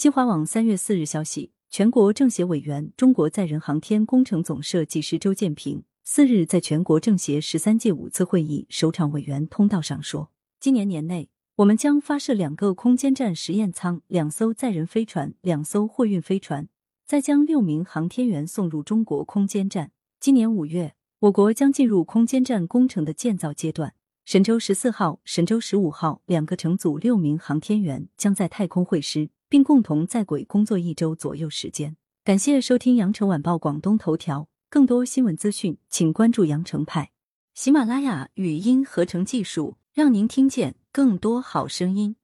新华网三月四日消息，全国政协委员、中国载人航天工程总设计师周建平四日在全国政协十三届五次会议首场委员通道上说，今年年内，我们将发射两个空间站实验舱、两艘载人飞船、两艘货运飞船，再将六名航天员送入中国空间站。今年五月，我国将进入空间站工程的建造阶段。神舟十四号、神舟十五号两个乘组六名航天员将在太空会师，并共同在轨工作一周左右时间。感谢收听羊城晚报广东头条，更多新闻资讯，请关注羊城派。喜马拉雅语音合成技术，让您听见更多好声音。